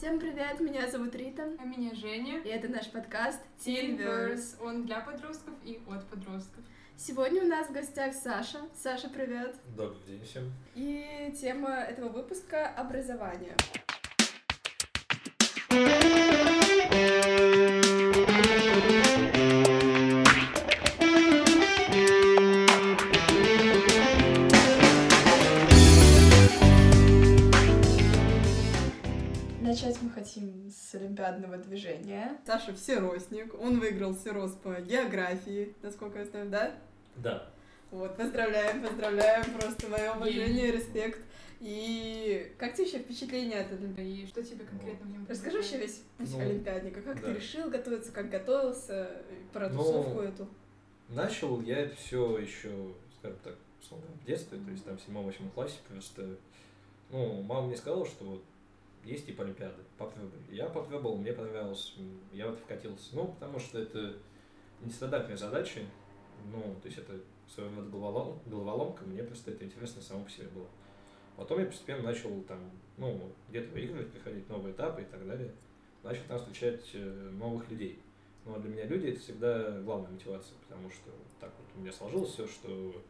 Всем привет, меня зовут Рита. А меня Женя. И это наш подкаст Teenverse. Он для подростков и от подростков. Сегодня у нас в гостях Саша. Саша, привет. Добрый день всем. И тема этого выпуска — образование. Хотим с олимпиадного движения. Саша всеростник, он выиграл всерос по географии, насколько я знаю, да? Да. Вот, поздравляем, поздравляем, просто мое уважение, респект. И как тебе вообще впечатление от Олимпиады? И что тебе конкретно в нем Расскажи вообще весь путь Ну, Олимпиадника, как ты да. решил готовиться, как готовился, про Ну, тусовку эту. Начал я это все еще, скажем так, условно, в детстве, то есть там в седьмом-восьмом классе просто, ну, мама мне сказала, что вот есть типа Олимпиады, попробуй. Я попробовал, мне понравилось, я в это вкатился. Ну, потому что это нестандартная задача, ну, то есть это своего рода головолом, головоломка, мне просто это интересно само по себе было. Потом я постепенно начал там, ну, где-то выигрывать, приходить новые этапы и так далее. Начал там встречать э, новых людей. Но для меня люди это всегда главная мотивация, потому что так вот у меня сложилось все, что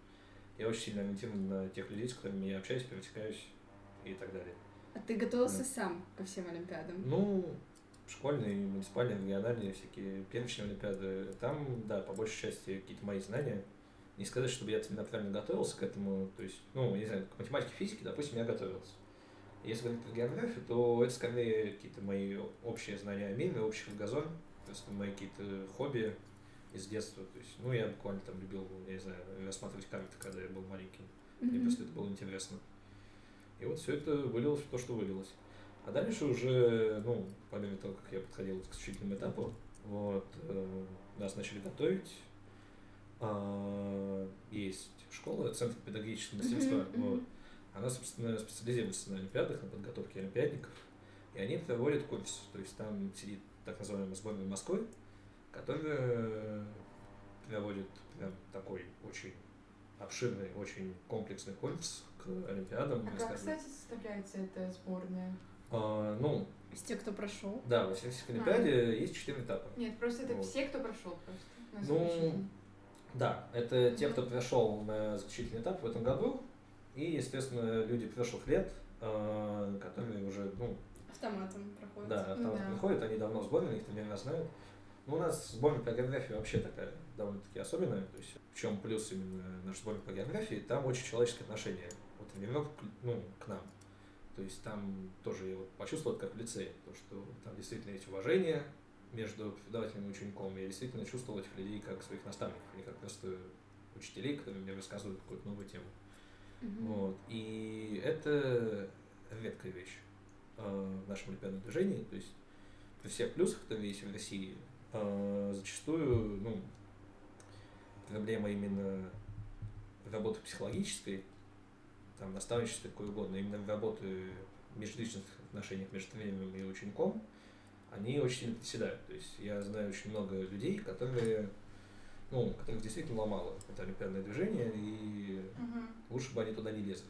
я очень сильно ориентирован на тех людей, с которыми я общаюсь, пересекаюсь и так далее. А ты готовился сам ко всем Олимпиадам? Ну, школьные, муниципальные, региональные всякие перечные олимпиады, там, да, по большей части какие-то мои знания. Не сказать, чтобы я целенаправленно готовился к этому, то есть, ну, не знаю, к математике, физике, допустим, я готовился. Если говорить про географию, то это скорее какие-то мои общие знания о мире, общий кругозор, просто мои какие-то хобби из детства. То есть, ну, я буквально там любил, я не знаю, рассматривать карты, когда я был маленький. Мне Мгм. просто это было интересно. И вот все это вылилось в то, что вылилось. А дальше уже, ну, по мере того, как я подходил к заключительному этапу, вот, э, нас начали готовить. А, есть школа, Центр педагогического мастерства. Мгм. вот. Она, собственно, специализируется на олимпиадах, на подготовке олимпиадников. И они проводят курс. То есть там сидит так называемая сборная Москвы, которая проводит прям такой очень обширный, очень комплексный курс к Олимпиадам. А как, скажем. кстати, составляется эта сборная? А, ну, Из тех, кто прошел. да, во Всероссийской Олимпиаде есть четыре этапа. Нет, просто это Вот. все, кто прошел просто. Ну. Да, это те, кто прошел на заключительный этап в этом году, и, естественно, люди прошлых лет, а, которые уже, ну, Автоматом проходит. да, там Да. приходят, они давно сборные, их примерно знают. Ну, у нас сборная по географии вообще такая довольно-таки особенная. То есть, в чем плюс именно нашей сборной по географии, там очень человеческое отношение. Вот тренировок, ну, к нам. То есть там тоже я вот почувствовал как в лицее, то, что там действительно есть уважение между преподавателем и учеником. Я действительно чувствовал этих людей как своих наставников, а не как просто учителей, которые мне рассказывают какую-то новую тему. Мгм. Вот. И это редкая вещь э, в нашем олимпиадном движении. То есть при всех плюсах, которые есть в России, зачастую ну, проблема именно работы психологической, там, наставничества, какой угодно, именно в работы в межличностных отношениях между тренером и учеником, они очень сильно приседают. То есть я знаю очень много людей, которые, ну, которых действительно ломало это олимпиадное движение, и Мгм. лучше бы они туда не лезли.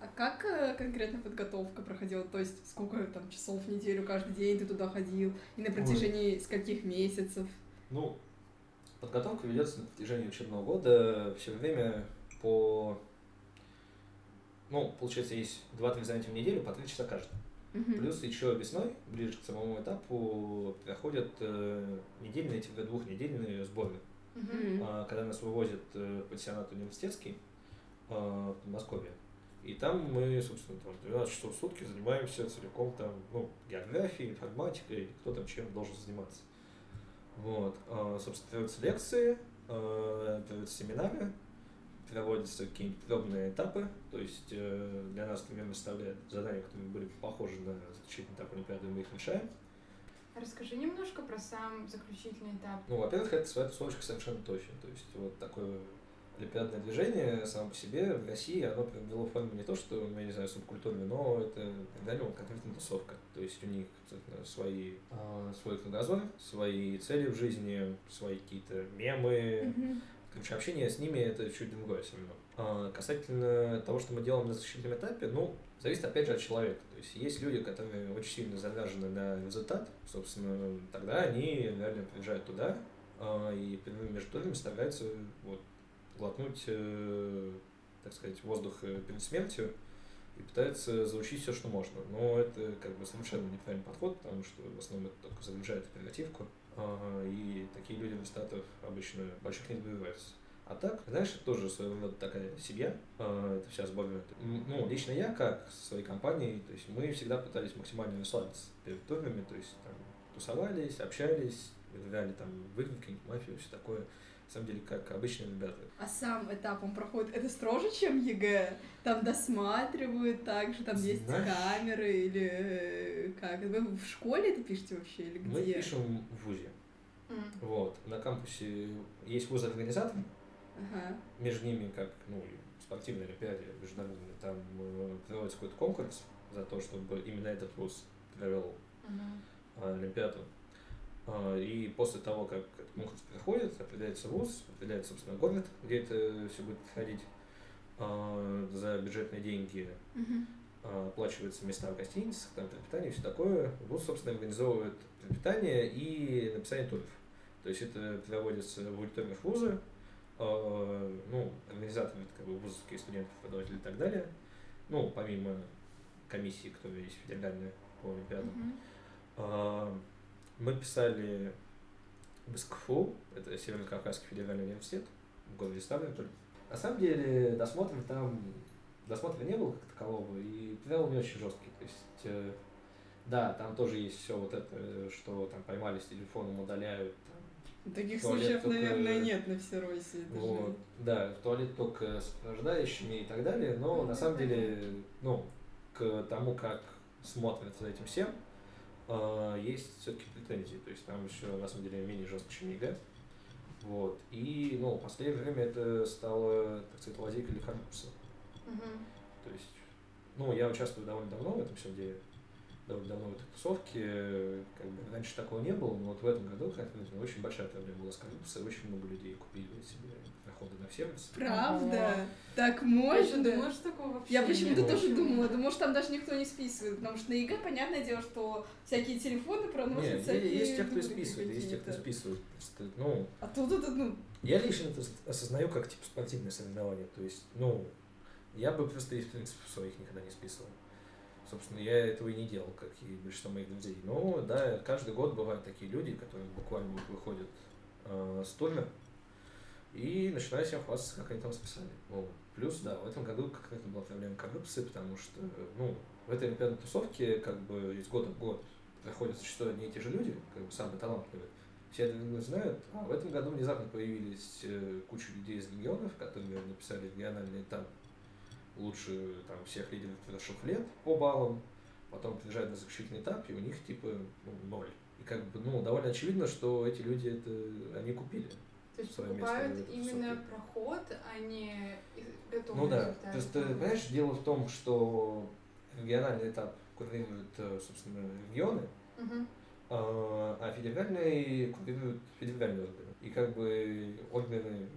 А как э, конкретно подготовка проходила? То есть сколько там часов в неделю, каждый день ты туда ходил? И на протяжении скольких месяцев? Ну, подготовка ведется на протяжении учебного года все время по... Ну, получается, есть 2-3 занятия в неделю по 3 часа каждый. Мгм. Плюс еще весной, ближе к самому этапу, проходят э, недельные, типа двухнедельные сборы. Мгм. А, когда нас вывозят э, пансионат университетский э, в Подмосковье. И там мы, собственно, там 12 часов в сутки занимаемся целиком там, ну, географией, информатикой, кто там чем должен заниматься. Вот. А, собственно, проводятся лекции, э, проводятся семинары, проводятся какие-нибудь пробные этапы, то есть э, для нас, например, выставляют задания, которые были похожи на заключительный этап Олимпиады, мы их решаем. Расскажи немножко про сам заключительный этап. Ну, во-первых, это своя тусовочка совершенно точно. То есть вот такое олимпиадное движение само по себе в России, оно приобрело форму не то, что, ну, я не знаю, субкультурное, но это реально вот конкретная тусовка. То есть у них свои, а, свой кругозор, свои цели в жизни, свои какие-то мемы. Мгм. Короче, общение с ними это чуть другое все равно. А, касательно того, что мы делаем на защитном этапе, ну, зависит опять же от человека. То есть есть люди, которые очень сильно завязаны на результат, собственно, тогда они реально приезжают туда а, и между турами стараются вот, глотнуть, э, так сказать, воздух э, перед смертью и пытаются заучить все, что можно. Но это как бы совершенно неправильный подход, потому что в основном это только загружает оперативку, и такие люди результатов обычно больших не добиваются. А так, знаешь, это тоже своего рода такая семья, это вся сборная. Ну, лично я, как со своей компанией, то есть мы всегда пытались максимально расслабиться перед турнирами, то есть там тусовались, общались, играли там в мафию, все такое. На самом деле, как обычные ребята. А сам этап он проходит, это строже, чем ЕГЭ? Там досматривают также, там Знаешь, есть камеры или э, как? Вы в школе это пишете вообще или где? Мы пишем в ВУЗе. Mm. Вот. На кампусе есть вуз-организатор, Ага. Между ними, как ну, спортивная олимпиаде международная, там э, проводится какой-то конкурс за то, чтобы именно этот вуз провел ага. олимпиаду. А, и после того, как этот конкурс проходит, определяется вуз, определяется, собственно, город, где это все будет проходить а, за бюджетные деньги. Угу. Оплачиваются места в гостиницах, там пропитание и все такое. ВУЗ, собственно, организовывает пропитание и написание туров. То есть это проводится в аудиториях вуза, ну, организаторы, это как бы вузовские студенты, преподаватели и так далее, ну, помимо комиссии, которая есть федеральная по Олимпиадам, mm-hmm. Мы писали в СКФУ, это Северо-Кавказский федеральный университет в городе Ставрополь. На самом деле досмотр там, досмотра не было как такового, и правила не очень жесткие. То есть, э, да, там тоже есть все вот это, что там поймали с телефоном, удаляют, Таких случаев, только... наверное, нет на всей Руси. Вот. Да, в туалет только с провожающими и так далее, но ну, на самом деле, ну, к тому, как смотрят за этим всем, э, есть все-таки претензии. То есть там еще на самом деле менее жестко, чем ЕГЭ. Вот. И, ну, в последнее время это стало, так сказать, лазейкой для коррупции. Угу. То есть, ну, я участвую довольно давно в этом всем деле довольно давно в этой тусовке, как бы раньше такого не было, но вот в этом году, как очень большая проблема была с коррупцией, очень много людей купили себе проходы на всерос. Правда? Ага. Так можно? Я думала, что такого вообще Я почему-то тоже думала, думала, что там даже никто не списывает, потому что на ЕГЭ, понятное дело, что всякие телефоны проносят, Нет, всякие... есть те, кто списывает, есть те, кто списывает. Ну, а тут это, ну... Я лично это осознаю как, типа, спортивное соревнование, то есть, ну, я бы просто из принципов своих никогда не списывал. Собственно, я этого и не делал, как и большинство моих друзей. Но да, каждый год бывают такие люди, которые буквально выходят э, с турнира и начинают себя хвастаться, как они там списали. Вот. Плюс, да, в этом году какая-то была проблема коррупции, потому что, ну, в этой олимпиадной тусовке как бы из года в год проходят зачастую одни и те же люди, как бы самые талантливые. Все это знают, а в этом году внезапно появились э, куча людей из регионов, которые написали региональный этап лучше там, всех лидеров предыдущих лет по баллам, потом приезжают на заключительный этап, и у них типа ну, ноль. И как бы, ну, довольно очевидно, что эти люди это они купили. То есть покупают именно сутки. проход, а не готовый Ну да, то есть ты понимаешь, дело в том, что региональный этап курируют, э, собственно, регионы, угу. а федеральный курируют федеральные органы. И как бы органы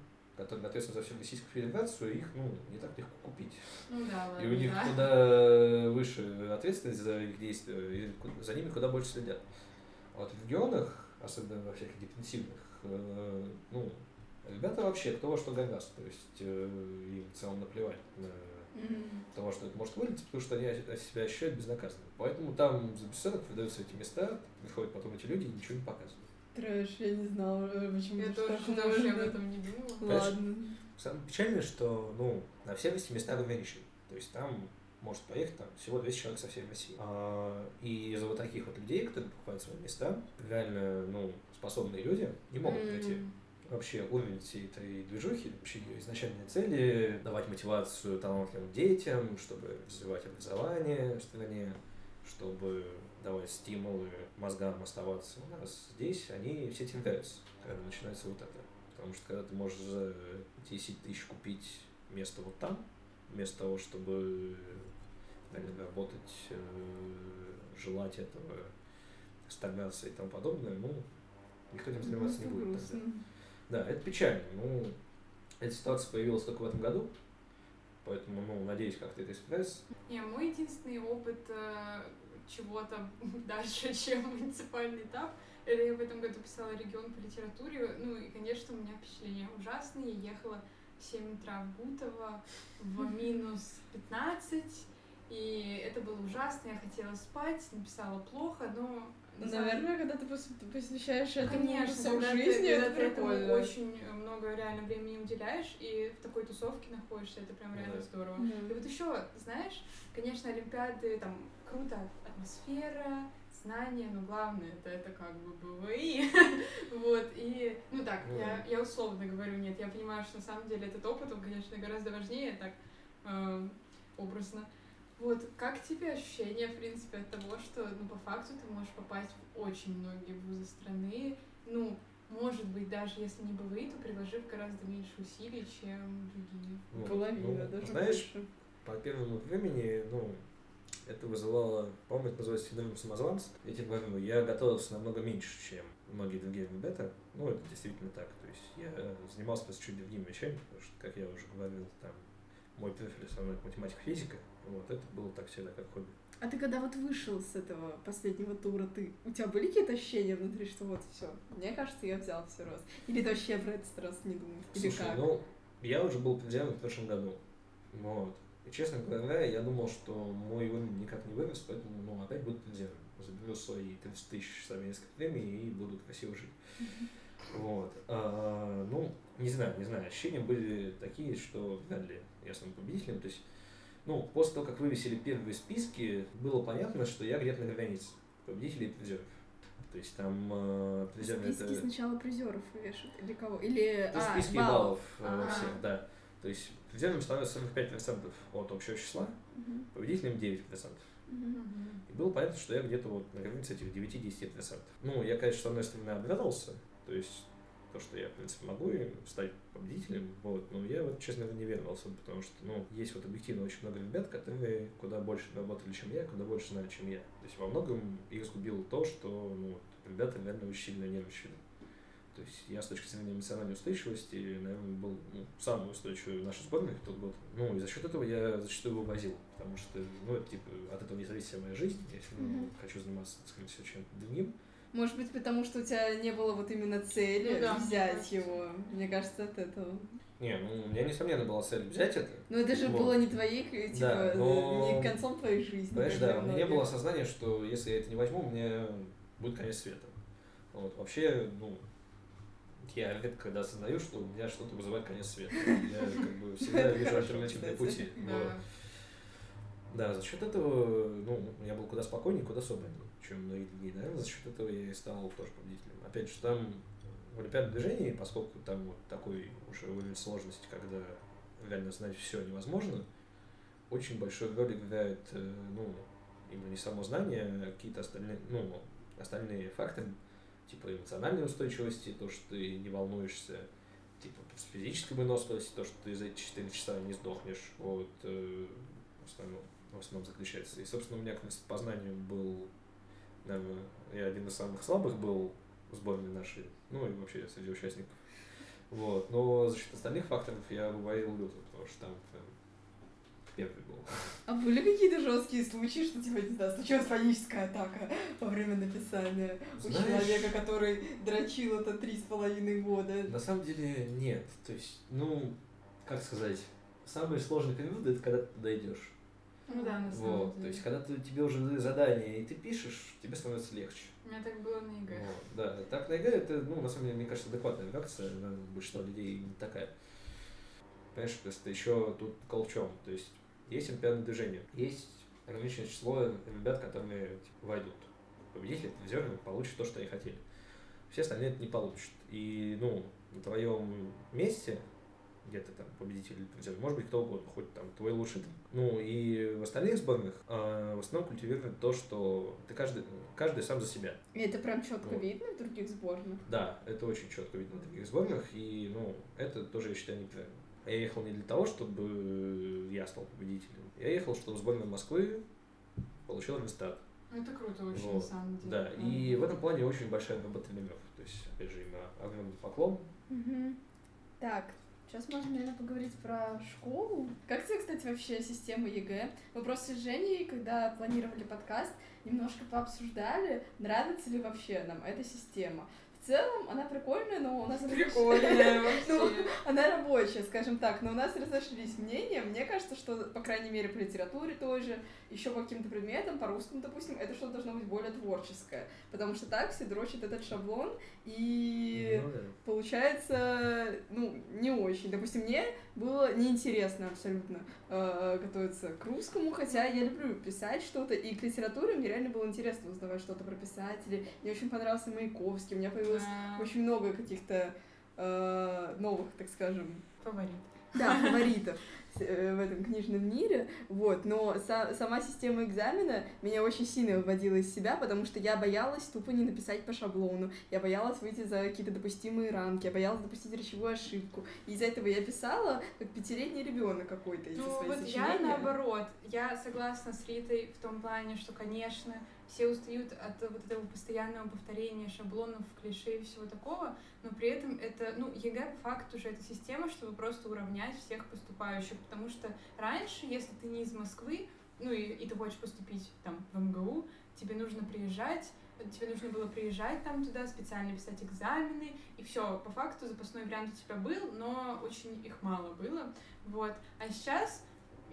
которые ответственны за всю Российскую Федерацию, их ну, не так легко купить. Ну да, ладно, И у них да. куда выше ответственность за их действия, и за ними куда больше следят. А вот в регионах, особенно во всяких депрессивных, э, ну, ребята вообще кто во что гораст, то есть э, им в целом наплевать на mm-hmm. того, что это может вылиться, потому что они себя ощущают безнаказанными. Поэтому там за бесценок продаются эти места, приходят потом эти люди и ничего не показывают. Трэш, я не знала, почему Я тоже вообще об этом не думала. Ладно. Самое печальное, что ну, на все эти места ограничены. То есть там может поехать там всего 200 человек со всей России. А, и из-за вот таких вот людей, которые покупают свои места, реально ну, способные люди не могут. Mm. Вообще уровень всей этой движухи, вообще ее изначальные цели, давать мотивацию талантливым детям, чтобы развивать образование в стране, чтобы давать стимулы мозгам оставаться у нас здесь, они все теряются, когда начинается вот это. Потому что когда ты можешь за 10 тысяч купить место вот там, вместо того, чтобы наверное, работать, э, желать этого, стараться и тому подобное, ну, никто этим заниматься ну, не будет грустно. тогда. Да, это печально. Ну, эта ситуация появилась только в этом году. Поэтому, ну, надеюсь, как-то это исправится. Не, мой единственный опыт э, чего-то дальше, чем муниципальный этап, это я в этом году писала регион по литературе. Ну и, конечно, у меня впечатления ужасные. Я ехала в 7 утра в Бутово в минус 15, и это было ужасно. Я хотела спать, написала плохо, но ну, наверное, когда ты посвящаешь этому Конечно, когда жизни, ты, это когда ты этому прикольно. очень много реально времени уделяешь, и в такой тусовке находишься, это прям реально Да. здорово. Мгм. И вот еще, знаешь, конечно, Олимпиады, там, круто, атмосфера, знания, но главное, это, это как бы БВИ. вот, и, ну так, я, я условно говорю, нет, я понимаю, что на самом деле этот опыт, он, конечно, гораздо важнее, так, э, образно. Вот, как тебе ощущение, в принципе, от того, что, ну, по факту ты можешь попасть в очень многие вузы страны, ну, может быть, даже если не БВИ, то приложив гораздо меньше усилий, чем другие. Ну, Половина, ну, даже Знаешь, больше. по первому времени, ну, это вызывало, по-моему, это называется синдром самозванца. Я тебе говорю, я готовился намного меньше, чем многие другие ребята. Ну, это действительно так. То есть я занимался просто чуть другими вещами, потому что, как я уже говорил, там, мой профиль основной математика, физика. Вот, это было так всегда как хобби. А ты когда вот вышел с этого последнего тура, ты у тебя были какие-то ощущения внутри, что вот все? Мне кажется, я взял все раз. Или ты вообще про этот раз не думал? Или Слушай, как? ну, я уже был предельно в прошлом году. Вот. И, честно говоря, я думал, что мой уровень никак не вырос, поэтому, ну, опять буду предельным. Заберу свои 30 тысяч совместных премий и буду красиво жить. Вот. А, ну, не знаю, не знаю. Ощущения были такие, что вряд ли я стану победителем. То есть, ну, после того, как вывесили первые списки, было понятно, что я где-то на границе победителей и призеров. То есть там э, призеры Списки это... сначала призеров вешают или кого? Или Это а, списки баллов. баллов э, Ага. всех, да. То есть призером становится 45% от общего числа, Мгм. победителем 9%. Мгм. И было понятно, что я где-то вот на границе этих 9-10%. Ну, я, конечно, с одной стороны обрадовался, то есть то, что я, в принципе, могу стать победителем, вот, но я вот, честно говоря, не веровался, потому что, ну, есть вот объективно очень много ребят, которые куда больше работали, чем я, куда больше знали, чем я. То есть во многом их сгубило то, что, ну, ребята реально очень сильно нервничали. То есть я с точки зрения эмоциональной устойчивости, наверное, был ну, самый устойчивый в нашей сборной в тот год. Ну, и за счет этого я зачастую вывозил, потому что, ну, это, типа, от этого не зависит вся моя жизнь. Я все равно Мгм. хочу заниматься, так сказать, все чем-то другим. Может быть, потому что у тебя не было вот именно цели Ну да, взять его. Мне кажется, от этого. Не, ну, у меня, несомненно, была цель взять это. Но это же Вот. было не твоей, типа, Да, но- не концом твоей жизни. Понимаешь, да, у меня многих. было осознание, что если я это не возьму, мне будет конец света. Вот, вообще, ну, я редко когда осознаю, что у меня что-то вызывает конец света. Я как бы всегда вижу альтернативные пути. Да. За счет этого, ну, я был куда спокойнее, куда собраннее, чем многие другие, да, за счет этого я и стал тоже победителем. Опять же, там в олимпиадном движении, поскольку там вот такой уже уровень сложности, когда реально знать все невозможно, очень большую роль играет, э, ну, именно не само знание, а какие-то остальные, ну, остальные факторы, типа эмоциональной устойчивости, то, что ты не волнуешься, типа физической выносливости, то, что ты за эти 4 часа не сдохнешь, вот, э, в основном, в основном заключается. И, собственно, у меня к познанию был, наверное, я один из самых слабых был в сборной нашей, ну и вообще среди участников. Вот. Но за счет остальных факторов я вывозил люто, потому что там прям первый был. А были какие-то жесткие случаи, что типа, не знаю, случилась паническая атака во время написания у Знаешь- человека, который дрочил это три с половиной года? На самом деле нет. То есть, ну, как сказать, самый сложный период это когда ты туда идешь. Ну да, на самом Вот. деле. То есть, когда ты, тебе уже дали задание и ты пишешь, тебе становится легче. У меня так было на ЕГЭ. Вот, да, так на ЕГЭ это, ну, на самом деле, мне кажется, адекватная реакция, большинство людей не такая. Понимаешь, просто еще тут кол в чем? То есть, есть олимпиадное движение, есть ограниченное число ребят, которые типа, войдут. Победители, призеры получат то, что они хотели. Все остальные это не получат. И, ну, на твоем месте, где ты там победитель или призер, может быть кто угодно, хоть там твой лучший. друг. Ну и в остальных сборных э, в основном культивирует то, что ты каждый, каждый сам за себя. И это прям четко Вот. видно в других сборных. Да, это очень четко видно в других сборных, и, ну, это тоже, я считаю, неправильно. Я ехал не для того, чтобы я стал победителем. Я ехал, чтобы сборная Москвы получила результат. Ну, Это круто очень, на Вот, самом деле. Да, и в этом плане очень большая работа тренеров. То есть, опять же, им огромный поклон. Мгм. Так, Сейчас можно, наверное, поговорить про школу. Как тебе, кстати, вообще система ЕГЭ? Мы просто с Женей, когда планировали подкаст, немножко пообсуждали, нравится ли вообще нам эта система. В целом она прикольная, но у нас... Прикольная ну, Она рабочая, скажем так, но у нас разошлись мнения. Мне кажется, что, по крайней мере, по литературе тоже, еще по каким-то предметам, по русскому, допустим, это что-то должно быть более творческое. Потому что так все дрочат этот шаблон, и ну, да. получается, ну, не очень. Допустим, мне было неинтересно абсолютно э, готовиться к русскому, хотя я люблю писать что-то, и к литературе мне реально было интересно узнавать что-то про писателей. Мне очень понравился Маяковский, у меня появилось а... очень много каких-то э, новых, так скажем... Фаворитов. Да, фаворитов. Э, в этом книжном мире, вот, но са сама система экзамена меня очень сильно выводила из себя, потому что я боялась тупо не написать по шаблону, я боялась выйти за какие-то допустимые рамки, я боялась допустить речевую ошибку, и из-за этого я писала как пятилетний ребенок какой-то ну, вот сочинения. я наоборот, я согласна с Ритой в том плане, что, конечно, все устают от вот этого постоянного повторения шаблонов, клише и всего такого, но при этом это, ну, ЕГЭ по факту уже это система, чтобы просто уравнять всех поступающих, потому что раньше, если ты не из Москвы, ну и, и ты хочешь поступить там в МГУ, тебе нужно приезжать, тебе нужно было приезжать там туда, специально писать экзамены, и все, по факту запасной вариант у тебя был, но очень их мало было, вот. А сейчас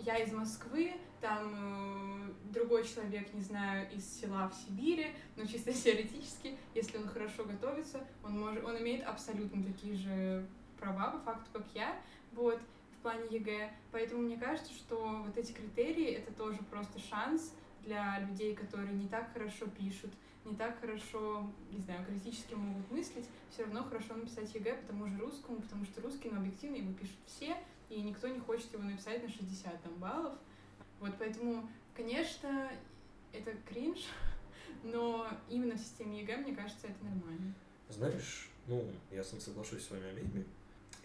я из Москвы, там э, другой человек, не знаю, из села в Сибири, но чисто теоретически, если он хорошо готовится, он может, он имеет абсолютно такие же права по факту, как я, вот, в плане ЕГЭ. Поэтому мне кажется, что вот эти критерии — это тоже просто шанс для людей, которые не так хорошо пишут, не так хорошо, не знаю, критически могут мыслить, все равно хорошо написать ЕГЭ по тому же русскому, потому что русский, ну, объективно, его пишут все, и никто не хочет его написать на 60 там, баллов. Вот поэтому, конечно, это кринж, но именно в системе ЕГЭ, мне кажется, это нормально. Знаешь, ну, я сам соглашусь с вами обеими.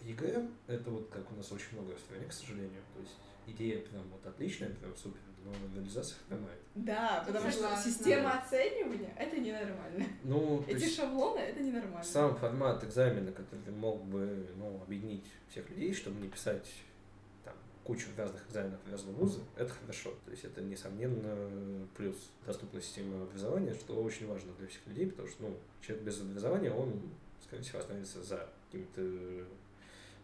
ЕГЭ — это вот как у нас очень много в стране, к сожалению. То есть идея прям вот отличная, прям супер, но реализация хромает. Да, потому что система оценивания — это ненормально. Ну, Эти шаблоны — это ненормально. Сам формат экзамена, который мог бы ну, объединить всех людей, чтобы не писать там, кучу разных экзаменов в разные вузы, это хорошо. То есть это, несомненно, плюс доступной системы образования, что очень важно для всех людей, потому что ну, человек без образования, он, скорее всего, останется за каким-то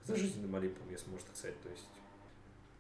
за жизненным олимпом, если можно так сказать. То есть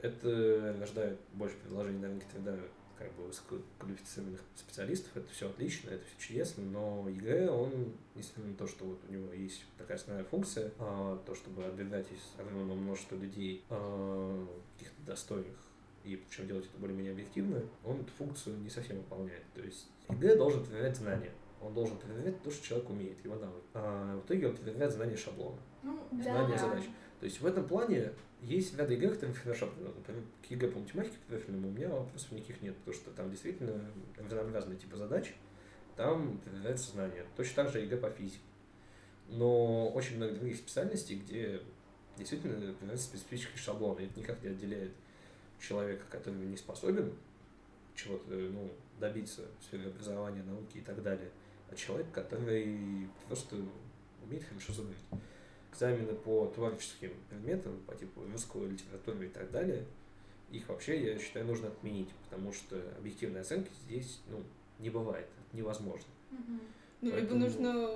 это рождает больше предложений на рынке труда как бы высококвалифицированных специалистов, это все отлично, это все чудесно, но ЕГЭ, он, несмотря на то, что вот у него есть такая основная функция, а, то, чтобы отбирать из огромного множества людей а, каких-то достойных и причем делать это более-менее объективно, он эту функцию не совсем выполняет. То есть ЕГЭ должен проверять знания. Он должен проверять то, что человек умеет, его навык. А в итоге он проверяет знания шаблона, ну, знания да. задач. То есть в этом плане есть ряд ЕГЭ, которые хорошо Например, к ЕГЭ по математике профильному у меня вопросов никаких нет, потому что там действительно разные типы задач, там проверяется знания. Точно так же ЕГЭ по физике. Но очень много других специальностей, где действительно проверяется специфический шаблон, и это никак не отделяет человека, который не способен чего-то ну, добиться в сфере образования, науки и так далее, от человека, который просто умеет хорошо забыть экзамены по творческим предметам, по типу русского литературы и так далее, их вообще, я считаю, нужно отменить, потому что объективной оценки здесь ну, не бывает, невозможно. Ну, Поэтому... либо нужно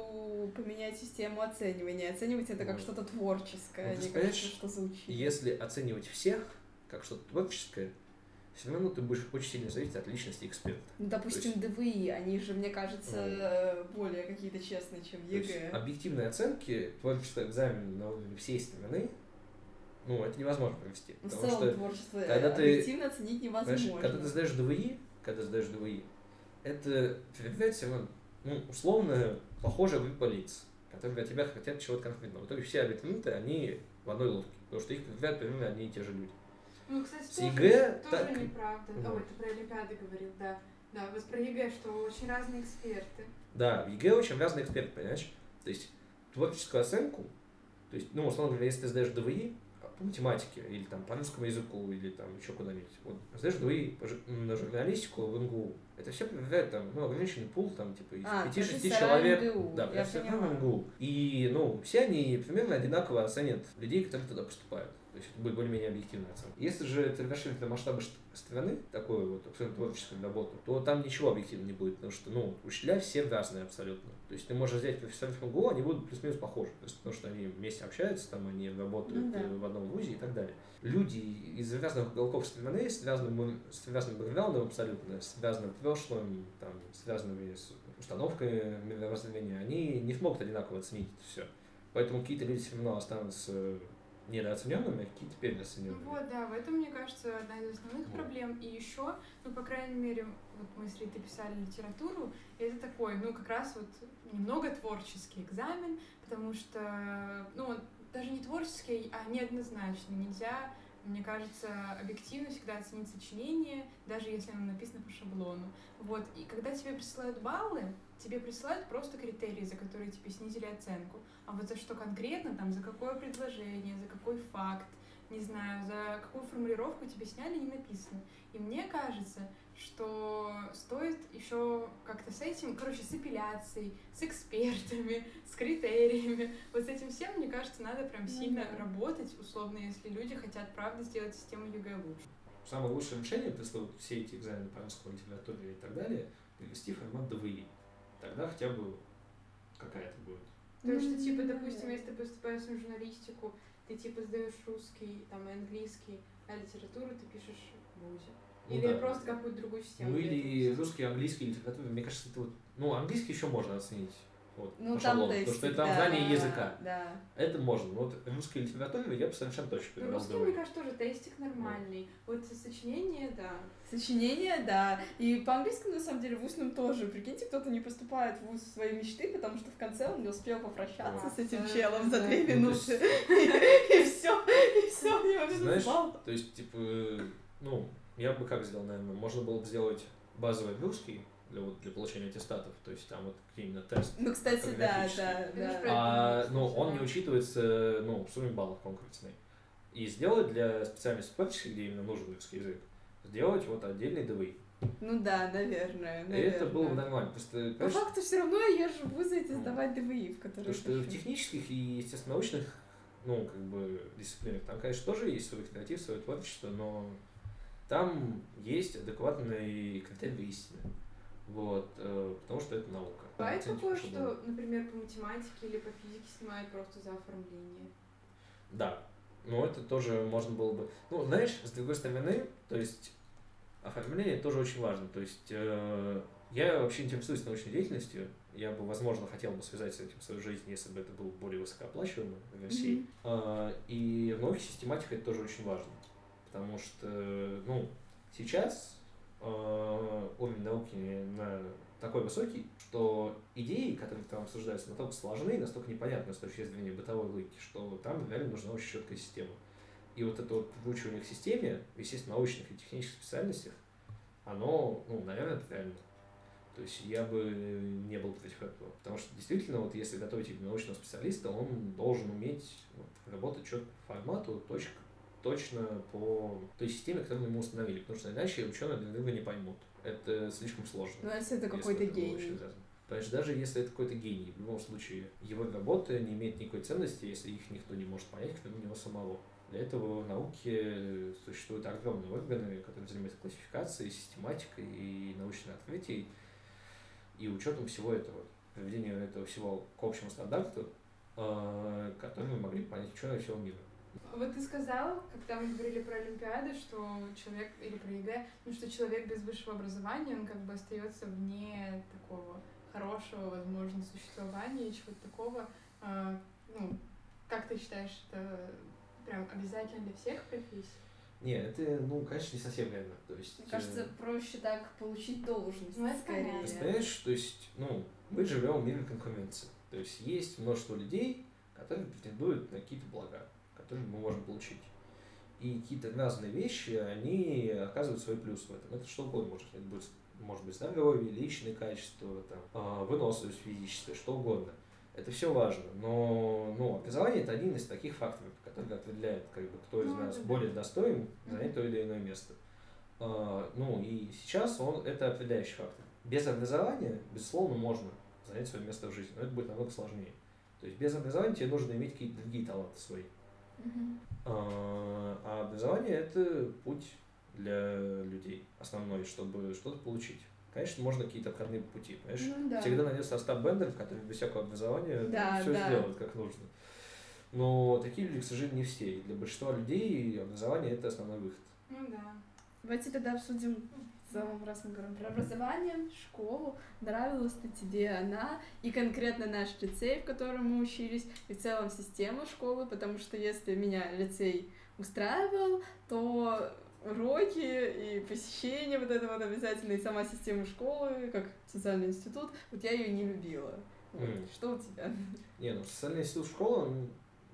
поменять систему оценивания. Оценивать это как ну, что-то творческое, ну, а не как что звучит. Если оценивать всех как что-то творческое, все равно ты будешь очень сильно зависеть от личности эксперта. Ну, допустим, есть... ДВИ, они же, мне кажется, ну, более какие-то честные, чем ЕГЭ. объективные оценки творческого экзамена на уровне всей страны, ну, это невозможно провести. В целом что творчество когда объективно ты, оценить невозможно. Знаешь, когда ты сдаешь ДВИ, когда ты сдаешь ДВИ, это проверяет все равно, ну, условно, похожая группа лиц, которые от тебя хотят чего-то конкретного. В итоге все абитуриенты, они в одной лодке, потому что их проверяют примерно одни и те же люди. Ну, кстати, с тоже, ЕГЭ, тоже так... неправда. Угу. Ой, ты про Олимпиады говорил, да. Да, вот про ЕГЭ, что очень разные эксперты. Да, в ЕГЭ очень разные эксперты, понимаешь? То есть творческую оценку, то есть, ну, условно говоря, если ты сдаешь ДВИ, по математике, или там по русскому языку, или там еще куда-нибудь. Вот, знаешь, ДВИ на журналистику в НГУ, это все проверяет там, ну, ограниченный пул, там, типа, из А, 5-6 профессора человек. МГУ, Да, я профессора понимаю. МГУ. И, ну, все они примерно одинаково оценят людей, которые туда поступают. То есть это будет более-менее объективная оценка. Если же ты расширишь до масштаба шт- страны, такую вот абсолютно творческую работу, то там ничего объективно не будет, потому что, ну, учителя все разные абсолютно. То есть ты можешь взять профессоров МГУ, они будут плюс-минус похожи, то есть, потому что они вместе общаются, там они работают Ну да. э, в одном вузе и так далее. Люди из разных уголков страны, с разным, с разным бэкграундом абсолютно, с разным прошлым, там, с разными установками мировоззрения, они не смогут одинаково оценить это все. Поэтому какие-то люди все равно останутся недооцененными, а какие-то Ну переоцененными. вот, да, в этом, мне кажется, одна из основных Вот. проблем. И еще, ну, по крайней мере, вот мы с Ритой писали литературу, и это такой, ну, как раз вот немного творческий экзамен, потому что, ну, он даже не творческий, а неоднозначный. Нельзя, мне кажется, объективно всегда оценить сочинение, даже если оно написано по шаблону. Вот, и когда тебе присылают баллы, тебе присылают просто критерии, за которые тебе снизили оценку. А вот за что конкретно, там, за какое предложение, за какой факт, не знаю, за какую формулировку тебе сняли, не написано. И мне кажется, что стоит еще как-то с этим, короче, с апелляцией, с экспертами, с критериями, вот с этим всем, мне кажется, надо прям Ну сильно да. работать, условно, если люди хотят, правда, сделать систему ЕГЭ лучше. Самое лучшее решение, если вот все эти экзамены по русской литературе и так далее, перевести в формат ДВИ. Тогда хотя бы какая-то будет. То есть, что, типа, допустим, если ты поступаешь на журналистику, ты, типа, сдаешь русский, там, и английский, а литературу ты пишешь в ВУЗе. Ну Или да. просто какую-то другую систему. Ну или русский, английский, литература. Мне кажется, это вот... Ну, английский еще можно оценить. Вот, Ну, по там шаблону, потому что это там да, знание языка. Да. Это можно. Но вот русский литературу я бы совершенно точно Ну, русский, мне кажется, тоже тестик нормальный. Вот сочинение, да. Сочинение, да. И по английскому, на самом деле, в устном тоже. Прикиньте, кто-то не поступает в вуз своей мечты, потому что в конце он не успел попрощаться Да. с этим Да, челом за да. две Ну, минуты. И все, и все, у него Знаешь, то есть, типа, ну, я бы как сделал, наверное, можно было бы сделать базовый русский для, вот, для получения аттестатов, то есть там вот именно тест. Ну, кстати, да, да, да. А, Правильно, ну, он не учитывается, ну, в сумме баллов конкурсной. И сделать для специальности творческой, где именно нужен русский язык, сделать вот отдельный ДВИ. Ну да, наверное, И наверное. это было бы нормально. Просто, По факту все равно я же в вузы эти сдавать ДВИ, в которые Потому что в технических и естественно-научных, ну, как бы, дисциплинах, там, конечно, тоже есть свой креатив, свое творчество, но там есть адекватные критерии истины. Вот, э, потому что это наука. Бывает такое, что, например, по математике или по физике снимают просто за оформление. Да, но это тоже можно было бы... Ну, знаешь, с другой стороны, то есть оформление тоже очень важно. То есть э, я вообще интересуюсь научной деятельностью, я бы, возможно, хотел бы связать с этим свою жизнь, если бы это было более высокооплачиваемо в России. Мгм. А, И в науке систематика это тоже очень важно, потому что, ну, сейчас э, уровень науки на такой высокий, что идеи, которые там обсуждаются, настолько сложны, настолько непонятны с точки зрения бытовой логики, что там реально нужна очень четкая система. И вот это вот выучивание к системе, в естественно-научных и технических специальностях, оно, ну, наверное, это реально. То есть я бы не был против этого. Потому что действительно, вот если готовить научного специалиста, он должен уметь вот, работать четко по формату, точка, точно по той системе, которую мы установили. Потому что иначе ученые друг друга не поймут. Это слишком сложно. Ну, если это какой-то гений. Понимаешь, даже если это какой-то гений, в любом случае, его работа не имеет никакой ценности, если их никто не может понять, кроме него самого. Для этого в науке существуют огромные органы, которые занимаются классификацией, систематикой и научных открытий, и учетом всего этого, приведением этого всего к общему стандарту, э, который мы могли понять ученые всего мира. Вот ты сказал, когда мы говорили про Олимпиады, что человек, или про ЕГЭ, ну что человек без высшего образования, он как бы остается вне такого хорошего, возможно, существования, чего-то такого. А, ну, как ты считаешь, это прям обязательно для всех профессий? Не, это, ну, конечно, не совсем верно. То есть, Мне кажется, э, проще так получить должность. Ну, это скорее. понятно. То есть, понимаешь, то есть, ну, мы живем в мире конкуренции. То есть есть множество людей, которые претендуют на какие-то блага, которые мы можем получить. И какие-то разные вещи, они оказывают свой плюс в этом. Это что угодно может быть. Это будет, может быть здоровье, личные качества, там, а, выносливость физическая, что угодно. Это все важно, но ну, образование это один из таких факторов, который определяет, как бы, кто из Ну, нас более достоин занять то или иное место. А, ну и сейчас он это определяющий фактор. Без образования, безусловно, можно занять свое место в жизни, но это будет намного сложнее. То есть без образования тебе нужно иметь какие-то другие таланты свои. А а образование это путь для людей основной, чтобы что-то получить. Конечно, можно какие-то обходные пути. Понимаешь? Ну да. Всегда найдется Остап Бендер, который без всякого образования Да, все да. сделает как нужно. Но такие люди, к сожалению, не все. И для большинства людей образование это основной выход. Ну да. Давайте тогда обсудим целом, раз мы говорим про образование, школу, нравилась ли тебе она, и конкретно наш лицей, в котором мы учились, и в целом система школы, потому что если меня лицей устраивал, то уроки и посещение вот это вот обязательно, и сама система школы, как социальный институт, вот я ее не любила. Вот. Мгм. Что у тебя? Не, ну социальный институт школа, ну,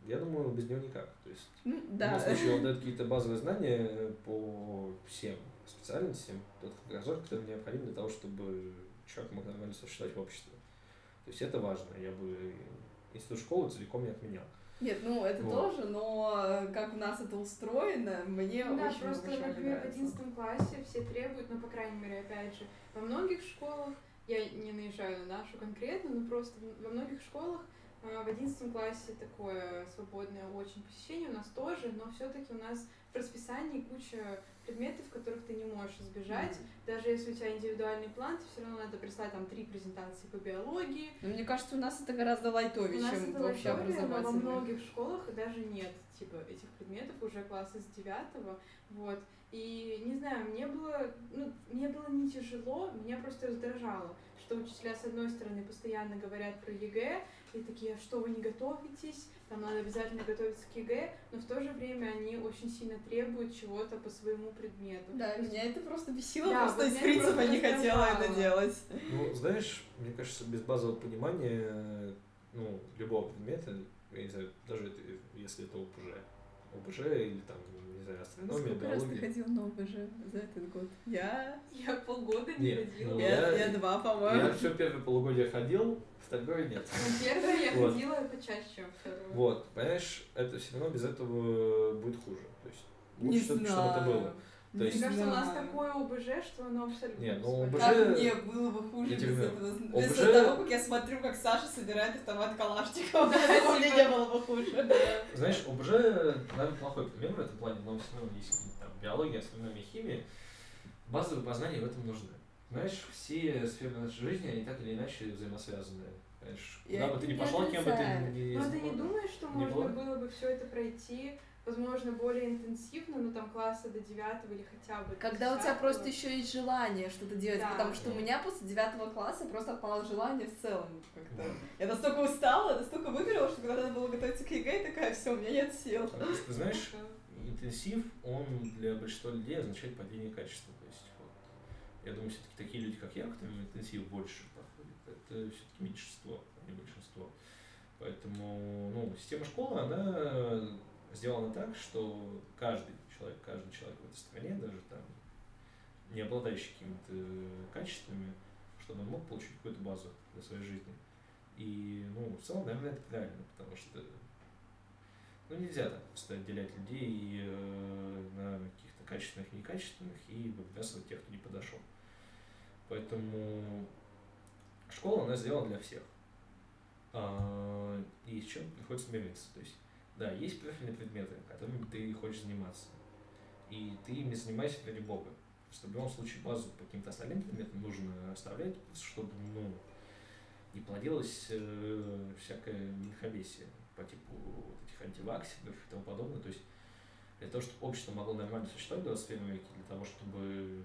я думаю, без него никак. То есть Ну, да. любом случае он дает какие-то базовые знания по всем специальностям, тот кругозор, который необходим для того, чтобы человек мог нормально существовать в обществе. То есть это важно. Я бы институт школы целиком не отменял. Нет, ну это Вот. тоже, но э, как у нас это устроено, мне Ну да, очень просто, очень например, в нравится. 11 классе все требуют, ну, по крайней мере, опять же, во многих школах, я не наезжаю на нашу конкретно, но просто во многих школах а, в 11 классе такое свободное очень посещение у нас тоже, но все-таки у нас в расписании куча предметов, которых ты не можешь избежать. Даже если у тебя индивидуальный план, тебе все равно надо прислать там три презентации по биологии, Но мне кажется, у нас это гораздо у лайтовее, нас чем это вообще но во образовательное. многих школах даже нет типа этих предметов уже класса с девятого, вот. И не знаю, мне было, ну, мне было не тяжело, меня просто раздражало, что учителя с одной стороны постоянно говорят про ЕГЭ, и такие, «А что вы не готовитесь, там надо обязательно готовиться к ЕГЭ, но в то же время они очень сильно требуют чего-то по своему предмету. Да, есть меня это просто бесило, Да, просто из принципа не хотела это раздражало. делать. Ну, знаешь, мне кажется, без базового понимания ну, любого предмета, я не знаю, даже это, если это ОПЖ, ОПЖ или там, знаю, астрономия, Сколько раз ты ходил на ОБЖ за этот год? Я? Я полгода не Нет, ходила. ну, Я, я- я два, Я по-моему. все первое полугодие ходил, второе нет. Ну, первое я Вот. ходила почаще, второе. Вот, понимаешь, это все равно без этого будет хуже. То есть лучше чтобы это было. То Не есть- Мне кажется, у нас такое ОБЖ, что оно абсолютно Не, ну. ОБЖ Как мне было бы хуже без этого? ОБЖ Без того, как я смотрю, как Саша собирает автомат Калашникова. Мне не было бы хуже. Знаешь, ОБЖ, наверное, плохой пример в этом плане, но все равно есть там биология, астрономия, химия. Базовые познания в этом нужны. Знаешь, все сферы нашей жизни, они так или иначе взаимосвязаны. Знаешь, куда бы ты ни не пошла, кем бы ты ни Но ты не думаешь, что можно было бы все это пройти, возможно, более интенсивно, ну там класса до девятого или хотя бы Когда у тебя 10-го? просто еще есть желание что-то делать, Да. потому что у меня после девятого класса просто отпало желание в целом как-то. Я настолько устала, настолько выгорела, что когда надо было готовиться к ЕГЭ, я такая, все, у меня нет сил. А просто, знаешь, Да. интенсив, он для большинства людей означает падение качества. То есть, вот, я думаю, все-таки такие люди, как я, которым интенсив больше подходит, это все-таки меньшинство, а не большинство. Поэтому, ну, система школы, она сделана так, что каждый человек, каждый человек в этой стране, даже там, не обладающий какими-то качествами, чтобы он мог получить какую-то базу для своей жизни. И, ну, в целом, наверное, это правильно, потому что ну, нельзя так просто отделять людей э, на каких-то качественных и некачественных и выбрасывать тех, кто не подошел. Поэтому школа, она сделана для всех. А, и с чем приходится мириться. То есть, да, есть профильные предметы, которыми ты хочешь заниматься. И ты ими занимайся ради бога. В любом случае базу по каким-то остальным предметам нужно оставлять, чтобы, ну, не плодилось э, всякое мельховесие по типу вот этих антиваксеров и тому подобное. То есть для того, чтобы общество могло нормально существовать в 21 веке, для того, чтобы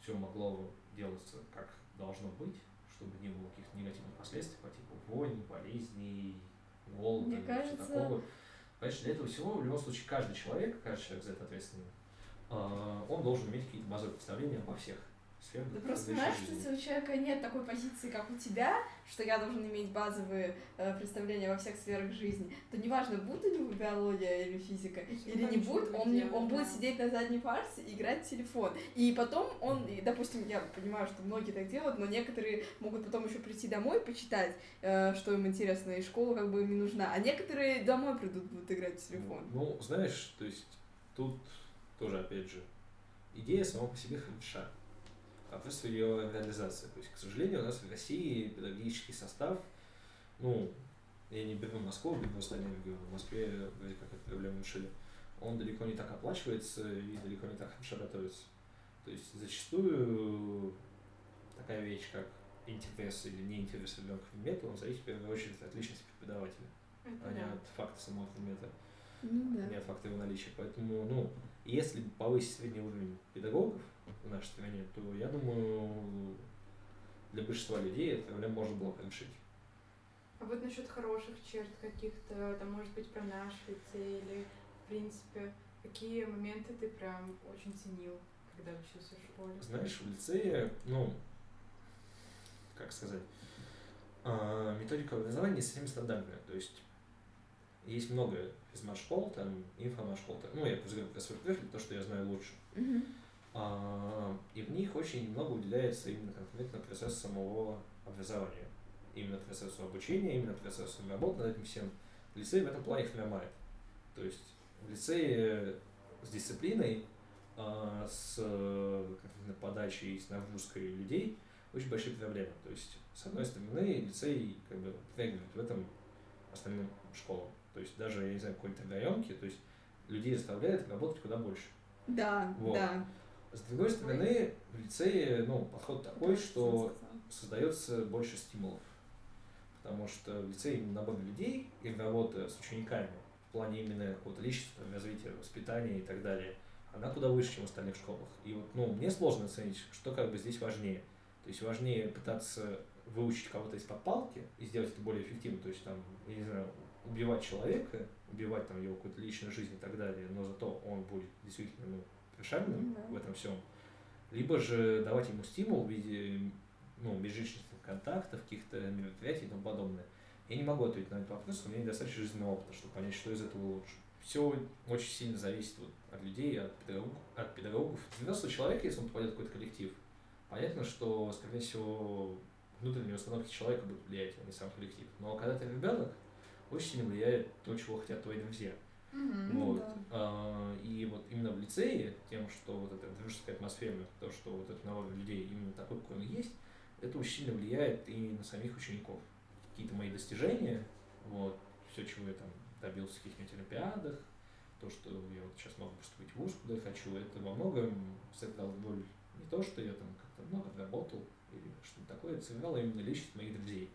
все могло делаться как должно быть, чтобы не было каких-то негативных последствий по типу войн, болезней, голода, Мне всё кажется- такого. Понимаешь, для этого всего, в любом случае, каждый человек, каждый человек за это ответственный, а, он должен иметь какие-то базовые представления обо всех сфер. Да просто что жизни. если у человека нет такой позиции, как у тебя, что я должен иметь базовые э, представления во всех сферах жизни, то неважно, будет у него биология или физика, или не будет, он, не, он будет сидеть на задней парте и играть в телефон. И потом он, и, допустим, я понимаю, что многие так делают, но некоторые могут потом еще прийти домой, почитать, э, что им интересно, и школа как бы им не нужна. А некоторые домой придут, будут играть в телефон. Ну, знаешь, то есть тут тоже, опять же, идея сама по себе хороша. Вопрос ее реализации. То есть, к сожалению, у нас в России педагогический состав, ну, я не беру Москву, беру остальные регионы. В Москве вроде как эту проблему решили. Он далеко не так оплачивается и далеко не так хорошо готовится. То есть зачастую такая вещь, как интерес или не интерес ребенка к предмету, он зависит в первую очередь от личности преподавателя, Это а не да. от факта самого предмета Ну да. не от факта его наличия. Поэтому, ну, если повысить средний уровень педагогов в нашей стране, то я думаю, для большинства людей эту проблему можно было бы решить. А вот насчет хороших черт каких-то, там, может быть, про наш лицей или, в принципе, какие моменты ты прям очень ценил, когда учился в школе? Знаешь, в лицее, ну, как сказать, а, методика образования не совсем стандартная. То есть есть много физмат-школ, там, информат-школ, там, ну, я просто говорю про свой профиль, то, что я знаю лучше. Мгм. А, И в них очень много уделяется именно конкретно процессу самого образования. Именно процессу обучения, именно процессу работы над этим всем. Лицей в этом плане хромает. То есть в лицее с дисциплиной, а, с э, подачей, с нагрузкой людей очень большие проблемы. То есть, с одной стороны, лицей как бы проигрывает в этом остальным школам. То есть даже, я не знаю, какой-то районке, то есть людей заставляет работать куда больше. Да, Вот. да. С другой стороны, в лицее ну, подход такой, что создается больше стимулов. Потому что в лицее именно набор людей и работа с учениками в плане именно какого-то личностного развития, воспитания и так далее, она куда выше, чем в остальных школах. И вот, ну, мне сложно оценить, что как бы здесь важнее. То есть важнее пытаться выучить кого-то из-под палки и сделать это более эффективно. То есть там, я не знаю, убивать человека, убивать там его какую-то личную жизнь и так далее, но зато он будет действительно ну, прошаренным Да. в этом всем. Либо же давать ему стимул в виде ну, межличностных контактов, каких-то мероприятий и тому подобное. Я не могу ответить на этот вопрос, у меня недостаточно жизненного опыта, чтобы понять, что из этого лучше. Все очень сильно зависит вот от людей, от педагогов. От педагогов. Взрослый человек, если он попадет в какой-то коллектив, понятно, что, скорее всего, внутренние установки человека будут влиять, а не сам коллектив. Но когда ты ребенок, очень сильно влияет то, чего хотят твои друзья. Ну Вот. да. А, И вот именно в лицее, тем, что вот эта дружеская атмосфера, то, что вот этот набор людей именно такой, какой он есть, это очень сильно влияет и на самих учеников. Какие-то мои достижения, вот, все, чего я там добился в каких-нибудь олимпиадах, то, что я вот сейчас могу поступить в вуз, куда я хочу, это во многом сыграло роль не то, что я там как-то много работал или что-то такое, это сыграло именно личность моих друзей.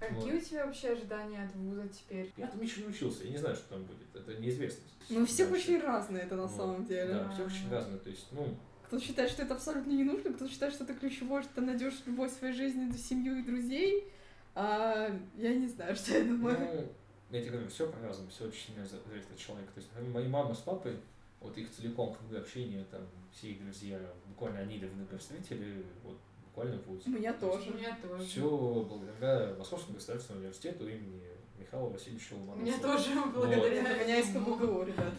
А какие у тебя вообще ожидания от вуза теперь? Я там еще не учился, я не знаю, что там будет, это неизвестность. Ну, Дальше. очень разные это на Вот. самом деле. Да, все очень А. разное, то есть, ну, Кто-то считает, что это абсолютно не нужно, кто-то считает, что это ключевое, что ты найдешь любовь в своей жизни, семью и друзей. А, я не знаю, что я думаю. Ну, я тебе говорю, все по-разному, все очень сильно за- зависит от человека. То есть, например, мои мама с папой, вот их целиком круг общения, там, все их друзья, буквально они друга встретили, вот, буквально в У меня У тоже. меня тоже. Все благодаря Московскому государственному университету имени Михаила Васильевича У Ломоносова. меня тоже благодаря у меня из ему. КБГУ, ребят.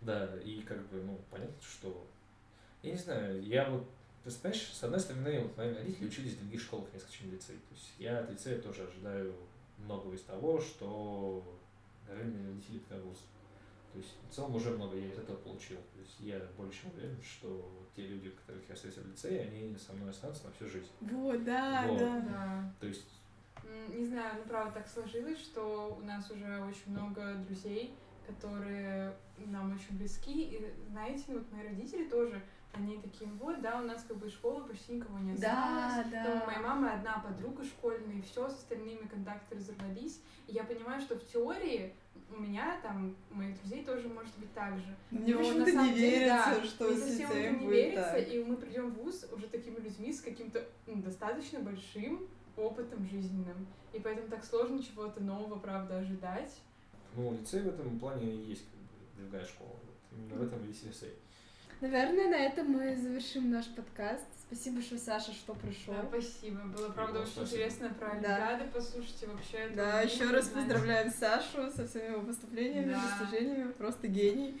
Да, и как бы, ну, понятно, что... Я не знаю, я вот, ты знаешь, с одной стороны, вот мои родители учились в других школах, несколько чем лицей. То есть я от лицея тоже ожидаю многого из того, что, наверное, родители вуз. То есть в целом уже много я из этого получил. То есть я более чем уверен, что вот те люди, которых я встретил в лицее, они со мной останутся на всю жизнь. Вот, да, Вот. да. Да. То есть Не знаю, ну правда так сложилось, что у нас уже очень много друзей, которые нам очень близки. И знаете, вот мои родители тоже, они такие, вот, да, у нас как бы школы почти никого не осталось. Да, Там у моей да. мамы одна подруга школьная, и все, с остальными контакты разорвались. И я понимаю, что в теории у меня там, у моих друзей тоже может быть так же. Мне Но на почему-то самом не деле, верится, да, что не совсем это не верится, так. и мы придем в ВУЗ уже такими людьми с каким-то ну, достаточно большим опытом жизненным. И поэтому так сложно чего-то нового, правда, ожидать. Ну, лицей в этом плане есть как бы другая школа. Вот. Именно в этом весь лицей. Наверное, на этом мы завершим наш подкаст. Спасибо, что Саша, что пришел. Да, спасибо. Было, правда, Вам очень спасибо. интересно про Да. Олимпиады послушайте вообще. это Да, еще раз узнать. поздравляем Сашу со всеми его выступлениями, Да. достижениями, просто гений.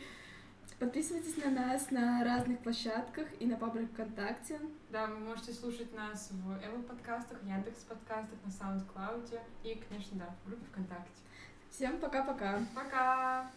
Подписывайтесь на нас на разных площадках и на паблик ВКонтакте. Да, вы можете слушать нас в Apple подкастах, Яндекс подкастах, на SoundCloud и, конечно, да, в группе ВКонтакте. Всем пока-пока. Пока!